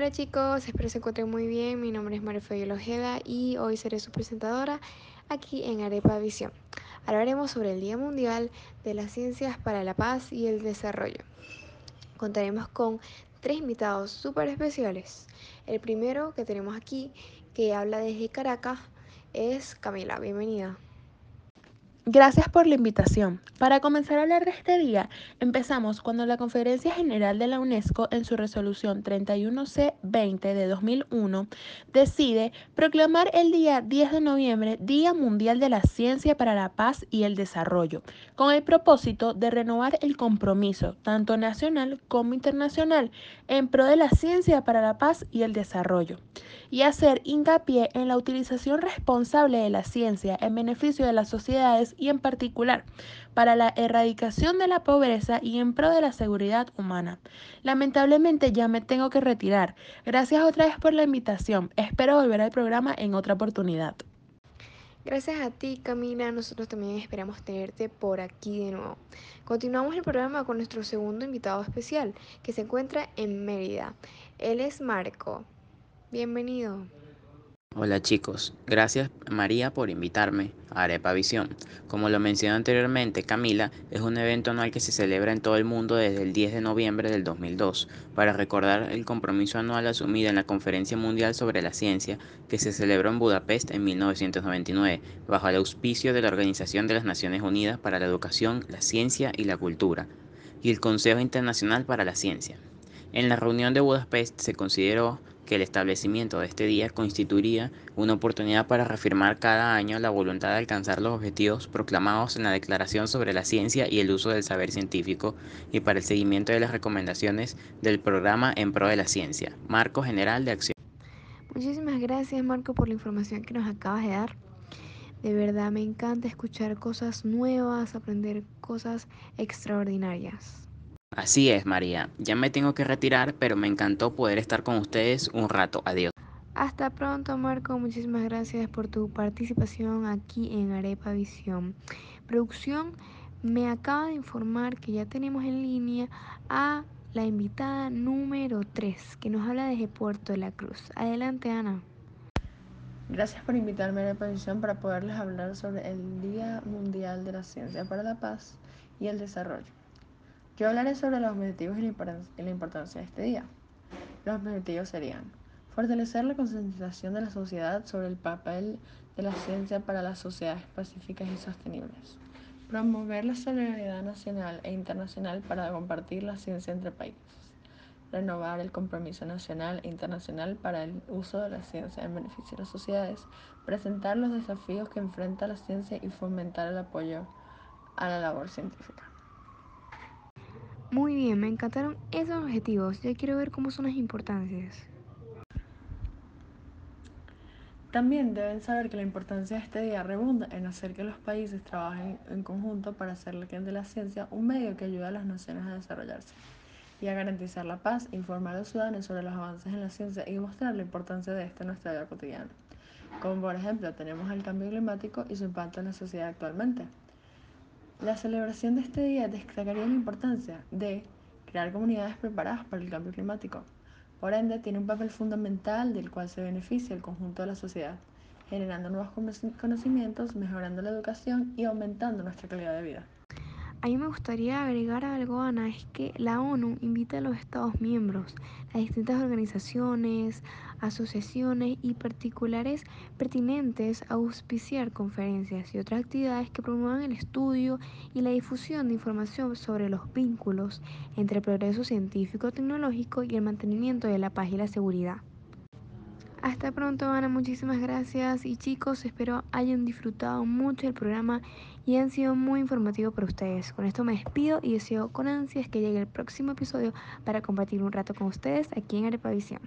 Hola chicos, espero se encuentren muy bien. Mi nombre es María Ojeda y hoy seré su presentadora aquí en Arepa Visión. Hablaremos sobre el Día Mundial de las Ciencias para la Paz y el Desarrollo. Contaremos con tres invitados súper especiales. El primero que tenemos aquí, que habla desde Caracas, es Camila. Bienvenida. Gracias por la invitación. Para comenzar a hablar de este día, empezamos cuando la Conferencia General de la UNESCO, en su resolución 31C20 de 2001, decide proclamar el día 10 de noviembre Día Mundial de la Ciencia para la Paz y el Desarrollo, con el propósito de renovar el compromiso, tanto nacional como internacional, en pro de la ciencia para la paz y el desarrollo, y hacer hincapié en la utilización responsable de la ciencia en beneficio de las sociedades y en particular para la erradicación de la pobreza y en pro de la seguridad humana. Lamentablemente ya me tengo que retirar. Gracias otra vez por la invitación. Espero volver al programa en otra oportunidad. Gracias a ti, Camila. Nosotros también esperamos tenerte por aquí de nuevo. Continuamos el programa con nuestro segundo invitado especial, que se encuentra en Mérida. Él es Marco. Bienvenido. Hola chicos, gracias María por invitarme a Arepa Visión. Como lo mencioné anteriormente, Camila es un evento anual que se celebra en todo el mundo desde el 10 de noviembre del 2002 para recordar el compromiso anual asumido en la Conferencia Mundial sobre la Ciencia que se celebró en Budapest en 1999 bajo el auspicio de la Organización de las Naciones Unidas para la Educación, la Ciencia y la Cultura y el Consejo Internacional para la Ciencia. En la reunión de Budapest se consideró que el establecimiento de este día constituiría una oportunidad para reafirmar cada año la voluntad de alcanzar los objetivos proclamados en la Declaración sobre la Ciencia y el Uso del Saber Científico y para el seguimiento de las recomendaciones del programa en pro de la ciencia, Marco General de Acción. Muchísimas gracias Marco por la información que nos acabas de dar. De verdad me encanta escuchar cosas nuevas, aprender cosas extraordinarias. Así es, María. Ya me tengo que retirar, pero me encantó poder estar con ustedes un rato. Adiós. Hasta pronto, Marco. Muchísimas gracias por tu participación aquí en Arepa Visión. Producción me acaba de informar que ya tenemos en línea a la invitada número 3, que nos habla desde Puerto de la Cruz. Adelante, Ana. Gracias por invitarme a Arepa Visión para poderles hablar sobre el Día Mundial de la Ciencia para la Paz y el Desarrollo. Yo hablaré sobre los objetivos y la importancia de este día. Los objetivos serían fortalecer la concientización de la sociedad sobre el papel de la ciencia para las sociedades pacíficas y sostenibles, promover la solidaridad nacional e internacional para compartir la ciencia entre países, renovar el compromiso nacional e internacional para el uso de la ciencia en beneficio de las sociedades, presentar los desafíos que enfrenta la ciencia y fomentar el apoyo a la labor científica. Muy bien, me encantaron esos objetivos. Ya quiero ver cómo son las importancias. También deben saber que la importancia de este día rebunda en hacer que los países trabajen en conjunto para hacer de la ciencia un medio que ayude a las naciones a desarrollarse y a garantizar la paz, informar a los ciudadanos sobre los avances en la ciencia y mostrar la importancia de esto en nuestra vida cotidiana. Como por ejemplo tenemos el cambio climático y su impacto en la sociedad actualmente. La celebración de este día destacaría la importancia de crear comunidades preparadas para el cambio climático. Por ende, tiene un papel fundamental del cual se beneficia el conjunto de la sociedad, generando nuevos conocimientos, mejorando la educación y aumentando nuestra calidad de vida. A mí me gustaría agregar algo, Ana, es que la ONU invita a los Estados miembros, a distintas organizaciones, asociaciones y particulares pertinentes a auspiciar conferencias y otras actividades que promuevan el estudio y la difusión de información sobre los vínculos entre el progreso científico-tecnológico y el mantenimiento de la paz y la seguridad. Hasta pronto, Ana. Muchísimas gracias. Y chicos, espero hayan disfrutado mucho el programa y han sido muy informativos para ustedes. Con esto me despido y deseo con ansias que llegue el próximo episodio para compartir un rato con ustedes aquí en Arepavisión.